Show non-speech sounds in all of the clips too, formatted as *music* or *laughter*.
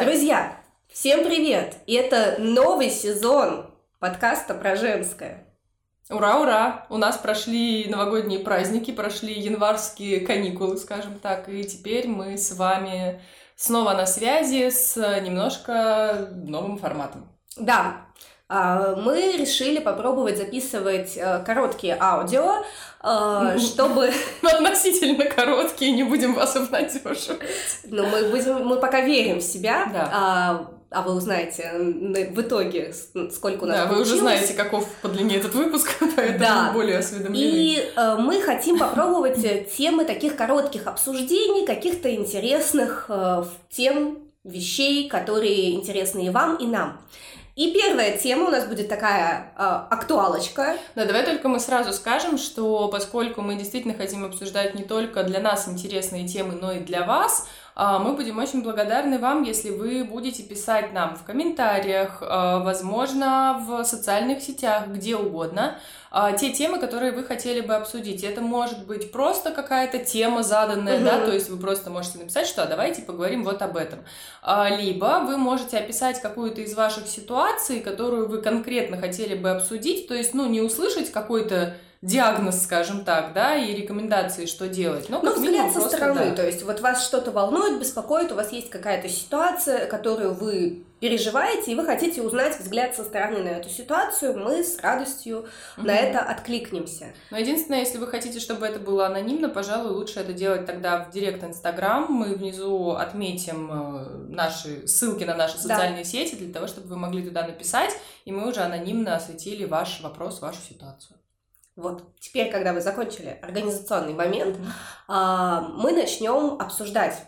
Друзья, всем привет! И это новый сезон подкаста про женское. Ура, ура! У нас прошли новогодние праздники, прошли январские каникулы, скажем так, и теперь мы с вами снова на связи с немножко новым форматом. Да, мы решили попробовать записывать э, короткие аудио, э, чтобы... *laughs* Относительно короткие, не будем вас обнадеживать. Ну, мы, будем, мы пока верим в себя. Да. А, а вы узнаете в итоге, сколько у нас Да, получилось. вы уже знаете, каков по длине этот выпуск, *laughs* поэтому Да. более осведомлены. И э, мы хотим попробовать э, темы таких коротких обсуждений, каких-то интересных э, тем, вещей, которые интересны и вам, и нам. И первая тема у нас будет такая э, актуалочка. Да, давай только мы сразу скажем, что поскольку мы действительно хотим обсуждать не только для нас интересные темы, но и для вас, мы будем очень благодарны вам, если вы будете писать нам в комментариях, а, возможно, в социальных сетях, где угодно, а, те темы, которые вы хотели бы обсудить. Это может быть просто какая-то тема заданная, Мгм. да, то есть вы просто можете написать, что «А давайте поговорим вот об этом. А, Либо вы можете описать какую-то из ваших ситуаций, которую вы конкретно хотели бы обсудить, то есть, ну, не услышать какой-то диагноз, скажем так, да, и рекомендации, что делать. Но Ну, как минимум взгляд со просто, стороны, да. то есть вот вас что-то волнует, беспокоит, у вас есть какая-то ситуация, которую вы переживаете, и вы хотите узнать взгляд со стороны на эту ситуацию, мы с радостью на Мгм. это откликнемся. Но единственное, если вы хотите, чтобы это было анонимно, пожалуй, лучше это делать тогда в директ Инстаграм. Мы внизу отметим э, наши ссылки на наши Да. социальные сети для того, чтобы вы могли туда написать, и мы уже анонимно осветили ваш вопрос, вашу ситуацию. Вот, теперь, когда вы закончили организационный момент, а, мы начнем обсуждать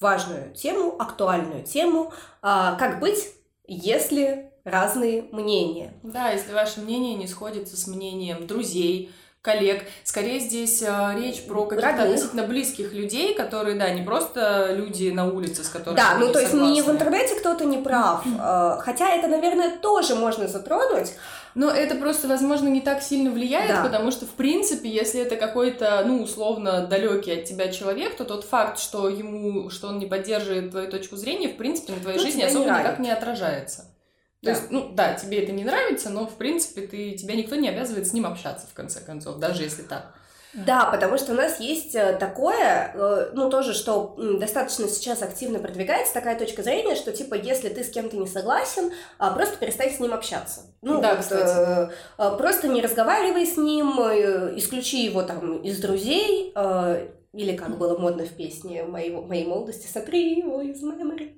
важную тему, актуальную тему, а, как быть, если разные мнения. Да, если ваше мнение не сходится с мнением друзей, коллег. Скорее здесь э, речь про каких-то относительно близких людей, которые, да, не просто люди на улице, с которыми Да, ну то есть не в интернете кто-то не прав, а, хотя это, наверное, тоже можно затронуть. Но это просто, возможно, не так сильно влияет, Да. потому что, в принципе, если это какой-то, ну, условно, далекий от тебя человек, то тот факт, что ему, что он не поддерживает твою точку зрения, в принципе, на твоей Ну, жизни тебя не особо никак не отражается. Да. То есть, ну, да, тебе это не нравится, но, в принципе, ты, тебя никто не обязывает с ним общаться, в конце концов, даже если так. Да, потому что у нас есть э, такое, э, ну тоже, что достаточно сейчас активно продвигается такая точка зрения, что типа если ты с кем-то не согласен, а, просто перестань с ним общаться. Ну, Да, вот, кстати. э, просто не разговаривай с ним, исключи его там из друзей, или как было модно в песне моей, моей молодости, сотри его из memory.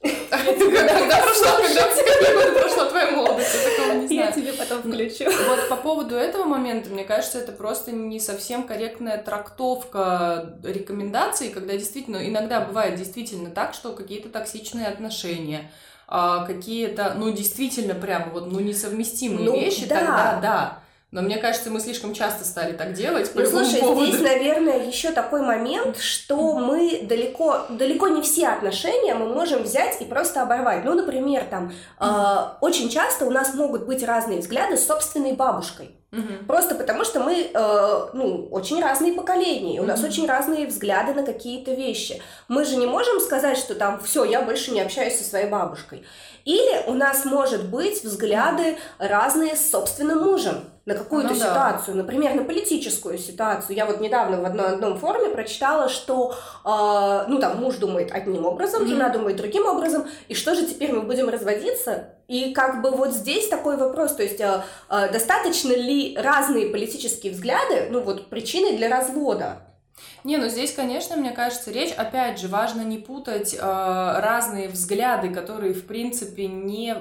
*laughs* Когда прошла, *laughs* твоя молодость, я такого не Я знаю. тебе потом включу. Вот по поводу этого момента, мне кажется, это просто не совсем корректная трактовка рекомендаций, когда действительно, иногда бывает действительно так, что какие-то токсичные отношения, а, какие-то, ну, действительно прямо вот, ну, несовместимые Ну, вещи, да. тогда да. Но мне кажется, мы слишком часто стали так делать по Ну, слушай, поводу. здесь, наверное, еще такой момент, что мы далеко, далеко не все отношения мы можем взять и просто оборвать. Ну, например, там, э, очень часто у нас могут быть разные взгляды с собственной бабушкой. Мгм. Просто потому, что мы, э, ну, очень разные поколения, и у нас Мгм. очень разные взгляды на какие-то вещи. Мы же не можем сказать, что там, все, я больше не общаюсь со своей бабушкой. Или у нас может быть взгляды разные с собственным мужем на какую-то Ну да. ситуацию, например, на политическую ситуацию. Я вот недавно в одном, одном форуме прочитала, что, э, ну, там, муж думает одним образом, Мгм. жена думает другим образом, и что же теперь мы будем разводиться? И как бы вот здесь такой вопрос, то есть э, э, достаточно ли разные политические взгляды, ну вот причиной для развода? Не, ну здесь, конечно, мне кажется, речь, опять же, важно не путать э, разные взгляды, которые, в принципе, не,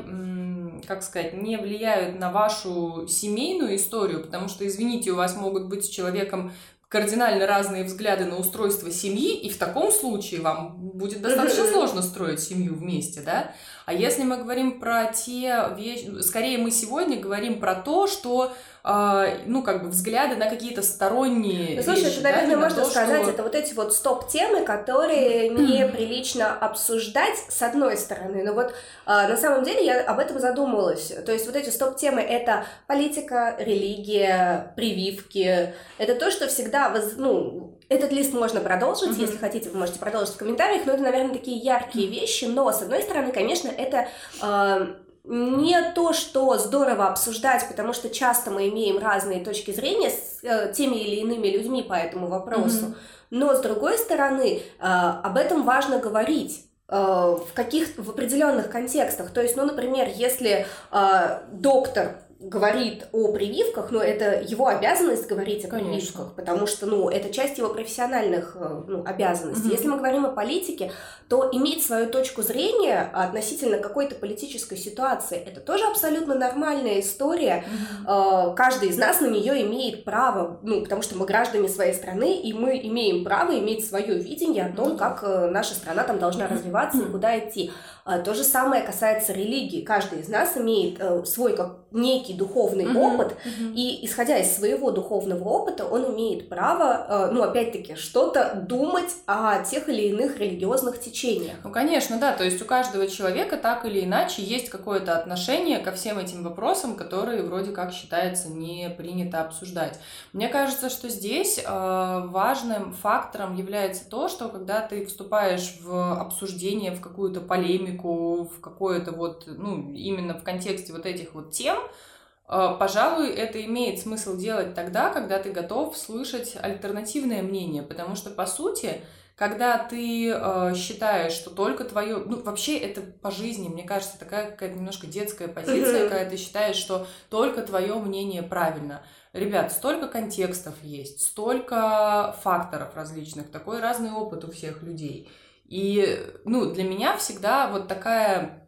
как сказать, не влияют на вашу семейную историю, потому что, извините, у вас могут быть с человеком кардинально разные взгляды на устройство семьи, и в таком случае вам будет достаточно сложно строить семью вместе, да? А если мы говорим про те вещи, скорее мы сегодня говорим про то, что, э, ну, как бы взгляды на какие-то сторонние Ну, слушай, вещи, это, да, наверное, на можно то, сказать, что- это вот эти вот стоп-темы, которые неприлично обсуждать с одной стороны. Но вот а, на самом деле я об этом задумалась. То есть вот эти стоп-темы — это политика, религия, прививки. Это то, что всегда да, вы, ну, этот лист можно продолжить, mm-hmm. если хотите, вы можете продолжить в комментариях, но это, наверное, такие яркие вещи, но, с одной стороны, конечно, это... Э, не то, что здорово обсуждать, потому что часто мы имеем разные точки зрения с э, теми или иными людьми по этому вопросу. Mm-hmm. Но с другой стороны, э, об этом важно говорить э, в каких в определенных контекстах. То есть, ну, например, если э, доктор говорит о прививках, но это его обязанность говорить о Конечно. прививках, потому что, ну, это часть его профессиональных э, ну, обязанностей. Угу. Если мы говорим о политике, то иметь свою точку зрения относительно какой-то политической ситуации, это тоже абсолютно нормальная история. Угу. Каждый из нас на нее имеет право, ну, потому что мы граждане своей страны, и мы имеем право иметь свое видение о том, ну, как э, наша страна там должна развиваться и куда идти. А, то же самое касается религии. Каждый из нас имеет э, свой как некий духовный mm-hmm. опыт, mm-hmm. и исходя из своего духовного опыта, он имеет право, э, ну, опять-таки, что-то думать о тех или иных религиозных течениях. Ну, конечно, да. То есть у каждого человека так или иначе есть какое-то отношение ко всем этим вопросам, которые вроде как считается не принято обсуждать. Мне кажется, что здесь э, важным фактором является то, что когда ты вступаешь в обсуждение, в какую-то полемику, полемику, в какое-то вот, ну, именно в контексте вот этих вот тем, э, пожалуй, это имеет смысл делать тогда, когда ты готов слышать альтернативное мнение, потому что, по сути, когда ты э, считаешь, что только твое, ну вообще это по жизни, мне кажется, такая какая-то немножко детская позиция, mm-hmm. когда ты считаешь, что только твое мнение правильно. Ребят, столько контекстов есть, столько факторов различных, такой разный опыт у всех людей. И, ну, для меня всегда вот такая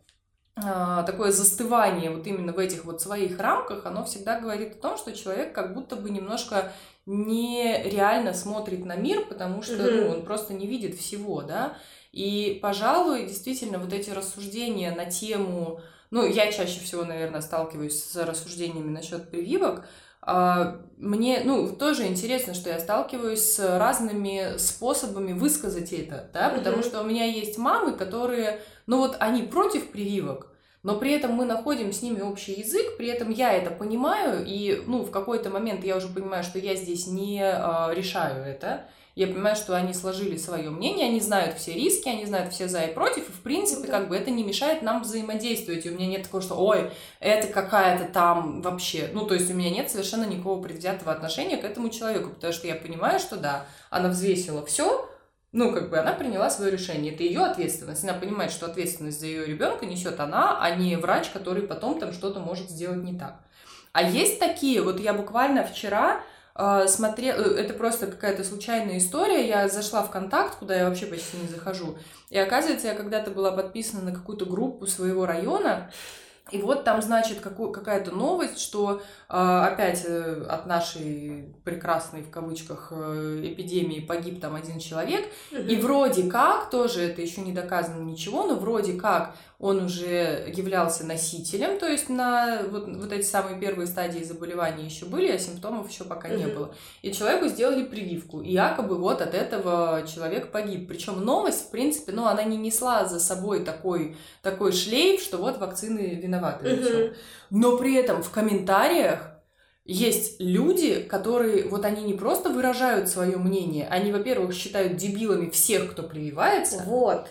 а, такое застывание вот именно в этих вот своих рамках, оно всегда говорит о том, что человек как будто бы немножко нереально смотрит на мир, потому что mm-hmm. ну, он просто не видит всего, да. И, пожалуй, действительно, вот эти рассуждения на тему, ну, я чаще всего, наверное, сталкиваюсь с рассуждениями насчет прививок, мне, ну, тоже интересно, что я сталкиваюсь с разными способами высказать это, да, потому что у меня есть мамы, которые, ну вот они против прививок, но при этом мы находим с ними общий язык, при этом я это понимаю, и, ну, в какой-то момент я уже понимаю, что я здесь не э, решаю это, я понимаю, что они сложили свое мнение, они знают все риски, они знают все за и против, и в принципе, как бы это не мешает нам взаимодействовать. И у меня нет такого, что ой, это какая-то там вообще. Ну, то есть у меня нет совершенно никакого предвзятого отношения к этому человеку, потому что я понимаю, что да, она взвесила все, ну, как бы она приняла свое решение. Это ее ответственность. Она понимает, что ответственность за ее ребенка несет она, а не врач, который потом там что-то может сделать не так. А есть такие, вот я буквально вчера а, смотрела, э, это просто какая-то случайная история, я зашла в контакт, куда я вообще почти не захожу, и оказывается, я когда-то была подписана на какую-то группу своего района, и вот там, значит, какая-то новость, что а, опять э, от нашей прекрасной, в кавычках, э, эпидемии погиб там один человек. И вроде как, тоже это еще не доказано ничего, но вроде как он уже являлся носителем, то есть на вот, вот эти самые первые стадии заболевания еще были, а симптомов еще пока не было. И человеку сделали прививку, и якобы вот от этого человек погиб. Причем новость, в принципе, ну, она не несла за собой такой, такой шлейф, что вот вакцины виноваты. Но при этом в комментариях есть люди, которые, вот они не просто выражают свое мнение, они, во-первых, считают дебилами всех, кто прививается. Вот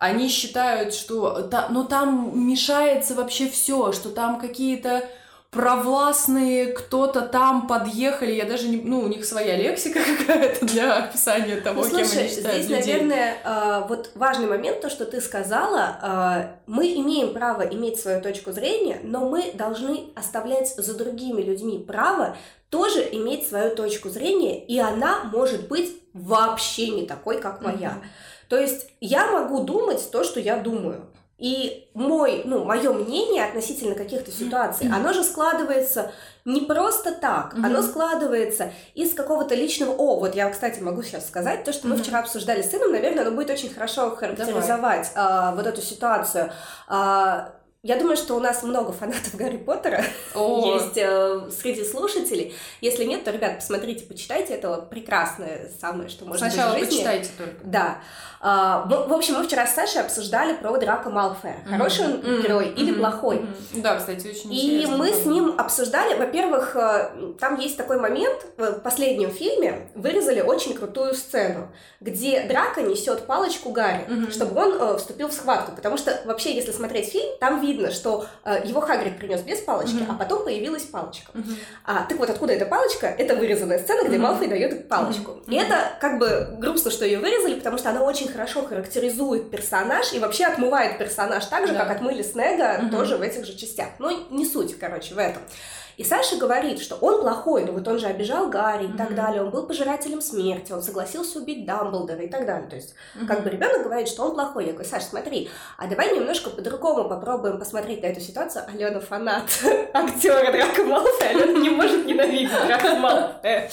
они считают, что та, ну, там мешается вообще все, что там какие-то провластные кто-то там подъехали, я даже не, ну, у них своя лексика *laughs* какая-то для описания того, ну, слушай, кем они считают здесь, людей. наверное, э, вот важный момент, то, что ты сказала, э, мы имеем право иметь свою точку зрения, но мы должны оставлять за другими людьми право тоже иметь свою точку зрения, и она может быть вообще не такой, как моя. Mm-hmm. То есть я могу думать то, что я думаю. И мой, ну, мое мнение относительно каких-то ситуаций, mm-hmm. оно же складывается не просто так, mm-hmm. оно складывается из какого-то личного... О, вот я, кстати, могу сейчас сказать, то, что mm-hmm. мы вчера обсуждали с сыном, наверное, оно будет очень хорошо характеризовать а, вот эту ситуацию. А, я думаю, что у нас много фанатов *laughs* Гарри Поттера О. есть э, среди слушателей. Если нет, то, ребят, посмотрите, почитайте. Это прекрасное самое, что может Сначала быть в жизни. почитайте только. Да. А, в, в общем, мы вчера с Сашей обсуждали про Драка Малфоя. Хороший он mm-hmm. герой mm-hmm. или плохой. Mm-hmm. Да, кстати, очень И мы с ним обсуждали, во-первых, э, там есть такой момент, в последнем фильме вырезали очень крутую сцену, где Драка несет палочку Гарри, mm-hmm. чтобы он э, вступил в схватку. Потому что вообще, если смотреть фильм, там видно, что э, его Хагрид принес без палочки, mm-hmm. а потом появилась палочка. Mm-hmm. А, так вот, откуда эта палочка? Это вырезанная сцена, где mm-hmm. Малфой дает палочку. Mm-hmm. И это как бы грустно, что ее вырезали, потому что она очень хорошо характеризует персонаж и вообще отмывает персонаж так же, да. как отмыли Снега угу. тоже в этих же частях. Ну, не суть, короче, в этом. И Саша говорит, что он плохой, ну вот он же обижал Гарри mm-hmm. и так далее, он был пожирателем смерти, он согласился убить Дамблдора и так далее. То есть, mm-hmm. как бы ребенок говорит, что он плохой. Я говорю, Саша, смотри, а давай немножко по-другому попробуем посмотреть на эту ситуацию. Алена фанат *laughs* актера Драка Малфоя, Алена не может ненавидеть Драка Малфоя.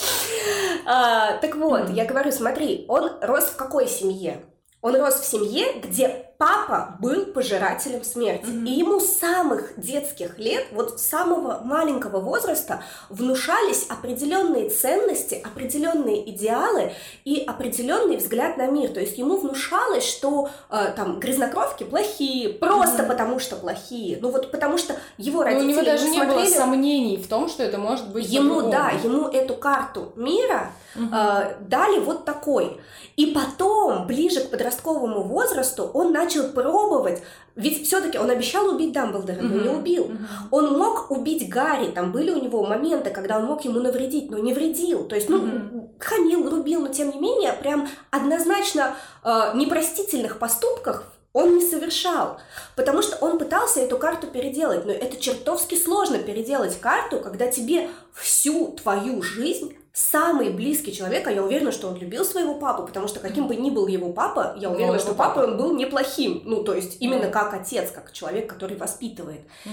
А, так вот, я говорю, смотри, он рос в какой семье? Он рос в семье, где папа был пожирателем смерти. Mm-hmm. И ему с самых детских лет, вот с самого маленького возраста, внушались определенные ценности, определенные идеалы и определенный взгляд на мир. То есть ему внушалось, что э, там грязнокровки плохие, просто mm-hmm. потому что плохие. Ну вот потому что его родители. Но у него даже не смотрели... было сомнений в том, что это может быть. Ему, да, ему эту карту мира mm-hmm. э, дали вот такой. И потом, ближе к подростковому возрасту, он начал начал пробовать, ведь все-таки он обещал убить Дамблдора, но не убил. Он мог убить Гарри, там были у него моменты, когда он мог ему навредить, но не вредил. То есть, ну, хамил, рубил, но тем не менее, прям однозначно э, непростительных поступках он не совершал, потому что он пытался эту карту переделать, но это чертовски сложно переделать карту, когда тебе всю твою жизнь самый близкий человек, а я уверена, что он любил своего папу, потому что каким бы ни был его папа, я уверена, Но что папа он был неплохим. Ну, то есть именно mm. как отец, как человек, который воспитывает. Mm-hmm.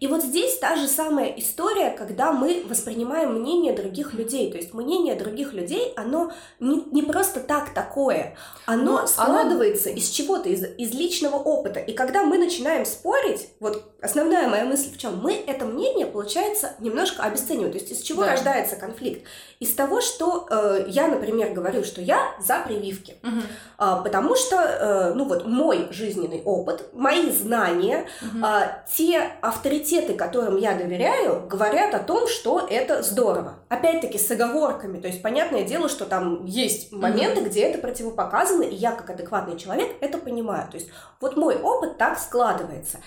И вот здесь та же самая история, когда мы воспринимаем мнение других людей. То есть мнение других людей, оно не, не просто так такое, оно Но складывается оно... из чего-то, из, из личного опыта. И когда мы начинаем спорить, вот основная моя мысль в чем? Мы это мнение, получается, немножко обесцениваем. То есть из чего да. рождается конфликт? Из того, что э, я, например, говорю, что я за прививки, угу. э, потому что, э, ну вот, мой жизненный опыт, мои знания, угу. э, те авторитеты, которым я доверяю, говорят о том, что это здорово. Опять-таки с оговорками, то есть понятное дело, что там есть моменты, угу. где это противопоказано, и я как адекватный человек это понимаю. То есть вот мой опыт так складывается.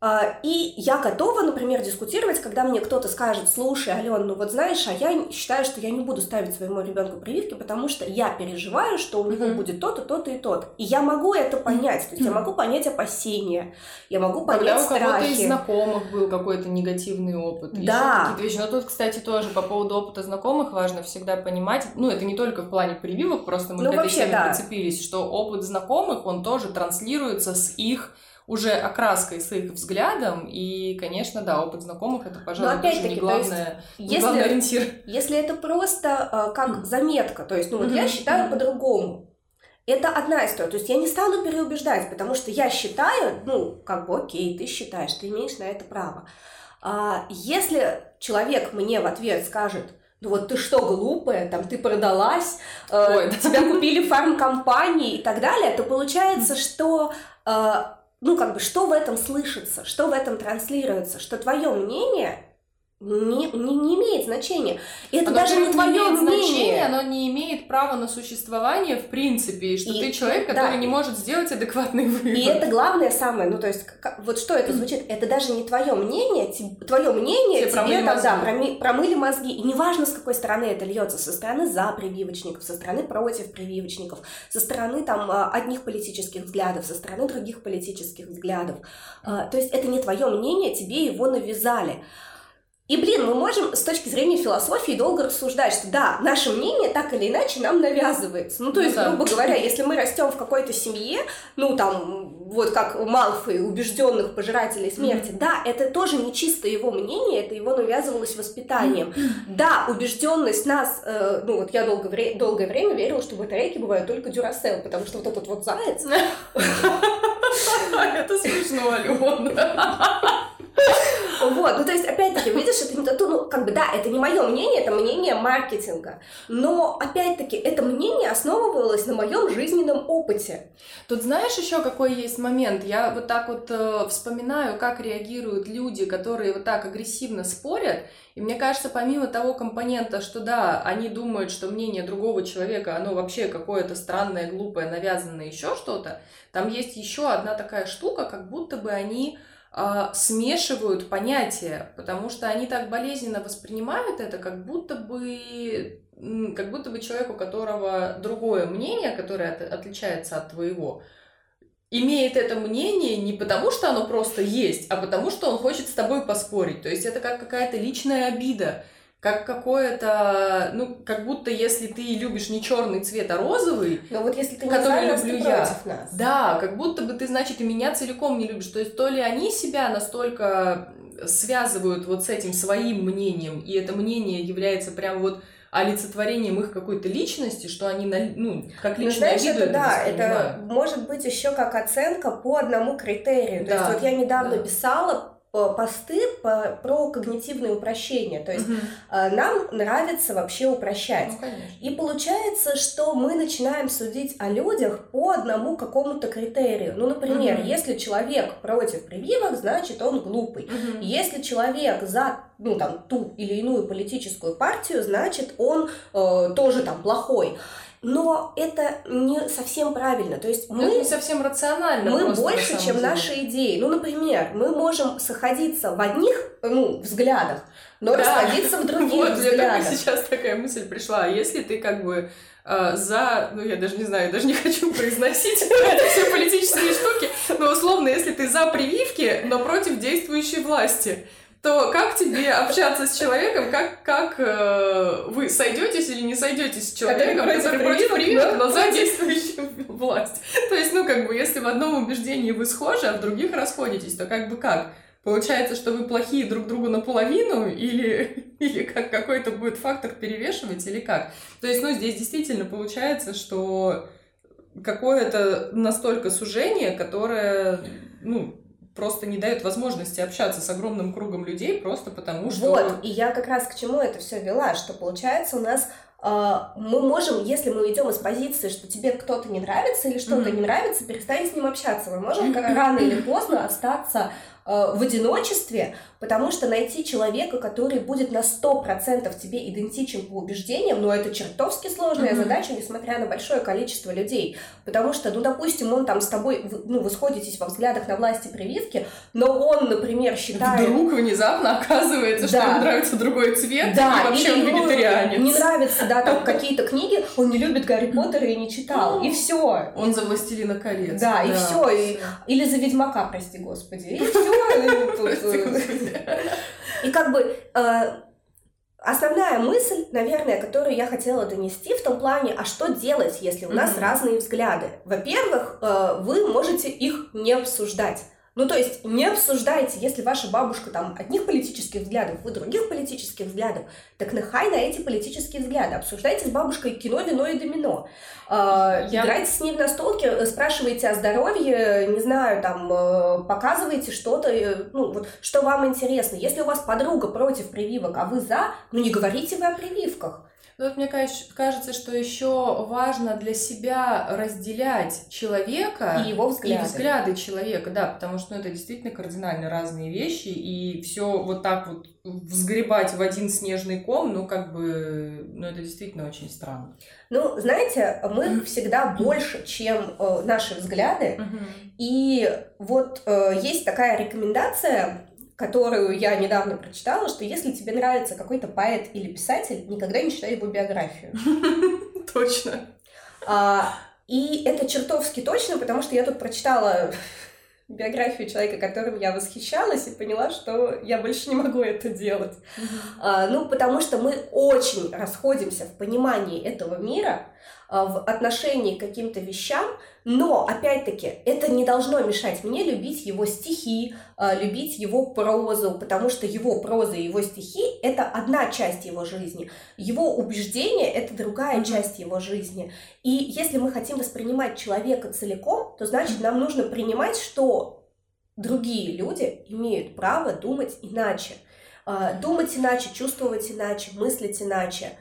А, и я готова, например, дискутировать, когда мне кто-то скажет, слушай, Ален, ну вот знаешь, а я считаю, что я не буду ставить своему ребенку прививки, потому что я переживаю, что у него mm-hmm. будет то-то, то-то и то-то. И я могу это понять, то есть я могу понять опасения, я могу понять Когда страхи. у кого-то из знакомых был какой-то негативный опыт. Да. Какие-то вещи. Но тут, кстати, тоже по поводу опыта знакомых важно всегда понимать, ну это не только в плане прививок, просто мы ну, к этой теме да. прицепились, что опыт знакомых, он тоже транслируется с их уже окраской с их взглядом, и, конечно, да, опыт знакомых это, пожалуй, тоже не главное, есть, не главный ориентир. Если это просто э, как заметка, то есть, ну вот mm-hmm. я считаю mm-hmm. по-другому, это одна история. То есть я не стану переубеждать, потому что я считаю, ну, как бы окей, ты считаешь, ты имеешь на это право. А если человек мне в ответ скажет, ну вот ты что, глупая, там ты продалась, э, Ой, тебя купили *laughs* фармкомпании и так далее, то получается, что э, ну, как бы, что в этом слышится, что в этом транслируется, что твое мнение не, не, не имеет значения. И это оно даже не твое имеет мнение. Значение, оно не имеет права на существование в принципе, и что и, ты человек, который да. не может сделать адекватный выбор. И это главное самое, ну то есть, как, вот что это звучит, это даже не твое мнение, твое мнение тебе, тебе там, да, проми, промыли мозги, и неважно, с какой стороны это льется, со стороны за прививочников, со стороны против прививочников, со стороны там а, одних политических взглядов, со стороны других политических взглядов. А, то есть это не твое мнение, тебе его навязали. И, блин, мы можем с точки зрения философии долго рассуждать, что да, наше мнение так или иначе нам навязывается. Ну, то есть, да. грубо *laughs* говоря, если мы растем в какой-то семье, ну, там, вот как Малфой, убежденных пожирателей смерти, mm-hmm. да, это тоже не чисто его мнение, это его навязывалось воспитанием. Mm-hmm. Да, убежденность нас, э, ну, вот я долго вре- долгое время верила, что батарейки бывают только дюрасел, потому что вот этот вот заяц... *laughs* Это смешно, Алена. Вот, ну то есть, опять-таки, видишь, это не то, ну, как бы, да, это не мое мнение, это мнение маркетинга, но, опять-таки, это мнение основывалось на моем жизненном опыте. Тут знаешь еще какой есть момент? Я вот так вот э, вспоминаю, как реагируют люди, которые вот так агрессивно спорят, и мне кажется, помимо того компонента, что да, они думают, что мнение другого человека, оно вообще какое-то странное, глупое, навязанное, еще что-то, там есть еще одна такая штука, как будто бы они э, смешивают понятия, потому что они так болезненно воспринимают это, как будто бы как будто бы человек, у которого другое мнение, которое от, отличается от твоего, имеет это мнение не потому, что оно просто есть, а потому, что он хочет с тобой поспорить. То есть это как какая-то личная обида как какое-то, ну, как будто если ты любишь не черный цвет, а розовый, Но вот если ты не который за нас, люблю я. нас. Да, как будто бы ты, значит, и меня целиком не любишь. То есть то ли они себя настолько связывают вот с этим своим мнением, и это мнение является прям вот олицетворением их какой-то личности, что они, ну, как Ну, личную знаешь, это да, это может быть еще как оценка по одному критерию. То Да, есть вот я недавно да. писала посты по- про когнитивное упрощение. То есть э, нам нравится вообще упрощать. Ну, конечно. И получается, что мы начинаем судить о людях по одному какому-то критерию. Ну, например, Мгм. если человек против прививок, значит он глупый. Мгм. Если человек за ну, там, ту или иную политическую партию, значит он э, тоже там плохой. Но это не совсем правильно. То есть Ну, это мы не совсем рационально. мы просто, больше, чем деле. наши идеи. Ну, например, мы можем сходиться в одних ну, взглядах, но Да. расходиться в *laughs* других Вот, взглядах. сейчас такая мысль пришла. А если ты как бы э, за, ну я даже не знаю, даже не *laughs* хочу произносить *laughs* эти все политические штуки, но условно, если ты за прививки, но против действующей власти, то как тебе общаться с человеком, как, как э, вы сойдетесь или не сойдетесь с человеком, Который который против прививок, но за действующую *laughs* власть? То есть, ну, как бы, если в одном убеждении вы схожи, а в других расходитесь, то как бы как? Получается, что вы плохие друг другу наполовину, или, *laughs* или как какой-то будет фактор перевешивать, или как? То есть, ну, здесь действительно получается, что какое-то настолько сужение, которое, ну, просто не дает возможности общаться с огромным кругом людей, просто потому что... Вот, и я как раз к чему это все вела, что получается у нас э, мы можем, если мы идем из позиции, что тебе кто-то не нравится или что-то Мгм. не нравится, перестань с ним общаться. Мы можем как *laughs* рано или поздно остаться э, в одиночестве, потому что найти человека, который будет на 100% тебе идентичен по убеждениям, ну, это чертовски сложная Мгм. задача, несмотря на большое количество людей. Потому что, ну, допустим, он там с тобой, ну, вы сходитесь во взглядах на власти прививки, но он, например, считает... Вдруг внезапно оказывается, что Да. ему нравится другой цвет, Да, и вообще он вегетарианец. Не нравятся, да, там *laughs* какие-то книги, он не любит Гарри Поттера и не читал. И все. Он за «Властелина колец». Да, и всё, и- Или за Ведьмака, прости господи. И все. *laughs* И как бы э, основная мысль, наверное, которую я хотела донести в том плане, а что делать, если у нас Мгм. разные взгляды? Во-первых, э, вы можете их не обсуждать. Ну, то есть не обсуждайте, если ваша бабушка там одних политических взглядов, вы других политических взглядов, так нахай на эти политические взгляды. Обсуждайте с бабушкой кино, вино и домино. Э, Я- Играйте с ней в настолке, э, спрашивайте о здоровье, не знаю, там, э, показывайте что-то, э, ну, вот, что вам интересно. Если у вас подруга против прививок, а вы за, ну, не говорите вы о прививках. Ну, вот мне каж- кажется, что еще важно для себя разделять человека И его взгляды. и взгляды человека, да, потому что ну, это действительно кардинально разные вещи, и все вот так вот взгребать в один снежный ком, ну, как бы, ну, это действительно очень странно. Ну, знаете, мы всегда больше, чем э, наши взгляды. И вот э, есть такая рекомендация, которую я недавно прочитала, что если тебе нравится какой-то поэт или писатель, никогда не читай его биографию. *laughs* Точно. А, и это чертовски точно, потому что я тут прочитала *laughs* биографию человека, которым я восхищалась, и поняла, что я больше не могу это делать. А, ну, потому что мы очень расходимся в понимании этого мира. А, в отношении к каким-то вещам, но, опять-таки, это не должно мешать мне любить его стихи, а, любить его прозу, потому что его проза и его стихи — это одна часть его жизни, его убеждения — это другая mm-hmm. часть его жизни. И если мы хотим воспринимать человека целиком, то значит нам нужно принимать, что другие люди имеют право думать иначе. А, думать иначе, чувствовать иначе, мыслить иначе.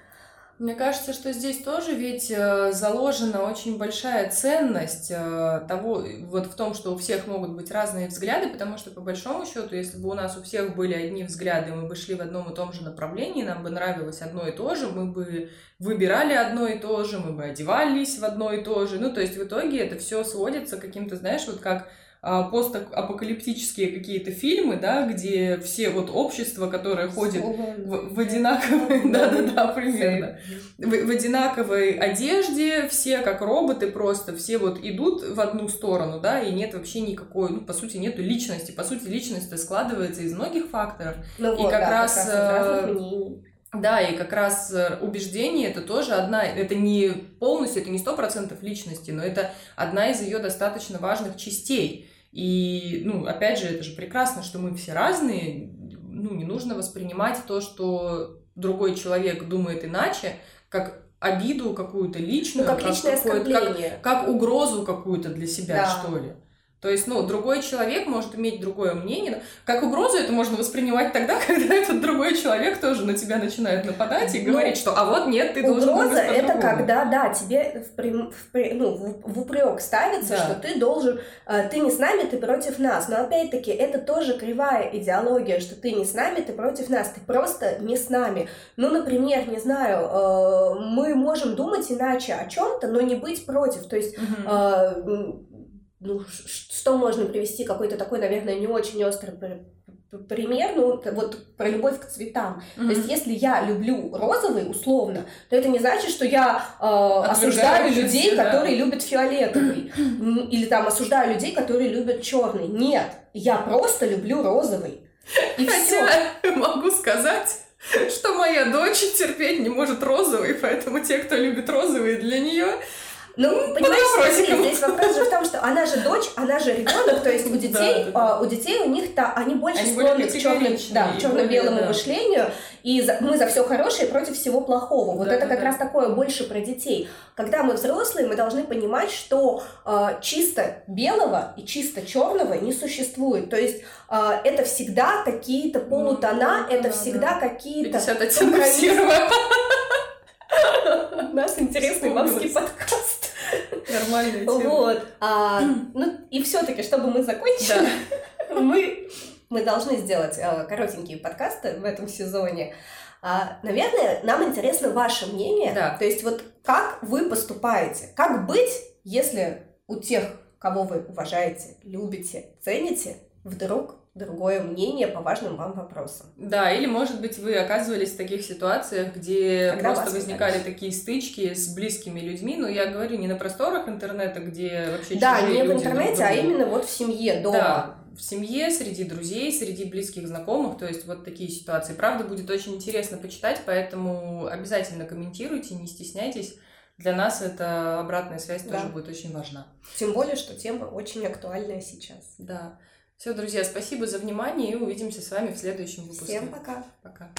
Мне кажется, что здесь тоже ведь э, заложена очень большая ценность э, того, вот в том, что у всех могут быть разные взгляды, потому что по большому счету, если бы у нас у всех были одни взгляды, мы бы шли в одном и том же направлении, нам бы нравилось одно и то же, мы бы выбирали одно и то же, мы бы одевались в одно и то же. Ну, то есть в итоге это все сводится к каким-то, знаешь, вот как постапокалиптические какие-то фильмы, да, где все вот общество, которое ходит в, в одинаковой, да-да-да, примерно, в, в одинаковой одежде, все как роботы просто, все вот идут в одну сторону, да, и нет вообще никакой, ну, по сути, нету личности, по сути, личность складывается из многих факторов, ну, и вот, как да, раз... Как раз э, да, и как раз э, убеждение это тоже одна, это не полностью, это не сто процентов личности, но это одна из ее достаточно важных частей. И, ну, опять же, это же прекрасно, что мы все разные, ну, не нужно воспринимать то, что другой человек думает иначе, как обиду какую-то личную, ну, как, как, как, как угрозу какую-то для себя, да. что ли. То есть, ну, другой человек может иметь другое мнение. Как угрозу это можно воспринимать тогда, *laughs* когда этот другой человек тоже на тебя начинает нападать и ну, говорить, что «а вот нет, ты должен Угроза — это когда, да, тебе в, прям, в, ну, в, в упрек ставится, да. что ты должен, э, ты не с нами, ты против нас. Но опять-таки это тоже кривая идеология, что ты не с нами, ты против нас, ты просто не с нами. Ну, например, не знаю, э, мы можем думать иначе о чем-то, но не быть против. То есть угу ну, что можно привести, какой-то такой, наверное, не очень острый пример, ну, вот про любовь к цветам. Mm-hmm. То есть, если я люблю розовый, условно, то это не значит, что я э, осуждаю людей, да. которые любят фиолетовый. Или там осуждаю людей, которые любят черный. Нет, я просто люблю розовый. И Хотя все. могу сказать, что моя дочь терпеть не может розовый, поэтому те, кто любит розовый, для нее ну, понимаешь, смотри, здесь вопрос же в том, что она же дочь, она же ребенок, то есть у детей, да, да. у детей у них-то они больше они склонны к черно, да, черно-белому да. мышлению, и за, мы за все хорошее против всего плохого. Вот да, это как да. раз такое больше про детей. Когда мы взрослые, мы должны понимать, что э, чисто белого и чисто черного не существует. То есть э, это всегда какие-то полутона, ну, это да, всегда да. какие-то компромиссы. У нас интересный мамский подкаст. Нормальная тема. Вот. А, *clears throat* ну, и все-таки, чтобы мы закончили, да. *laughs* мы, мы должны сделать а, коротенькие подкасты в этом сезоне. А, наверное, нам интересно ваше мнение. Да. То есть вот как вы поступаете? Как быть, если у тех, кого вы уважаете, любите, цените, вдруг другое мнение по важным вам вопросам. Да, или, может быть, вы оказывались в таких ситуациях, где Когда просто возникали пытались. такие стычки с близкими людьми, но я говорю не на просторах интернета, где вообще Да, не в интернете, а именно вот в семье, дома. Да, в семье, среди друзей, среди близких знакомых, то есть вот такие ситуации. Правда, будет очень интересно почитать, поэтому обязательно комментируйте, не стесняйтесь. Для нас эта обратная связь да. тоже будет очень важна. Тем более, что тема очень актуальная сейчас. Да. Все, друзья, спасибо за внимание и увидимся с вами в следующем выпуске. Всем пока. Пока.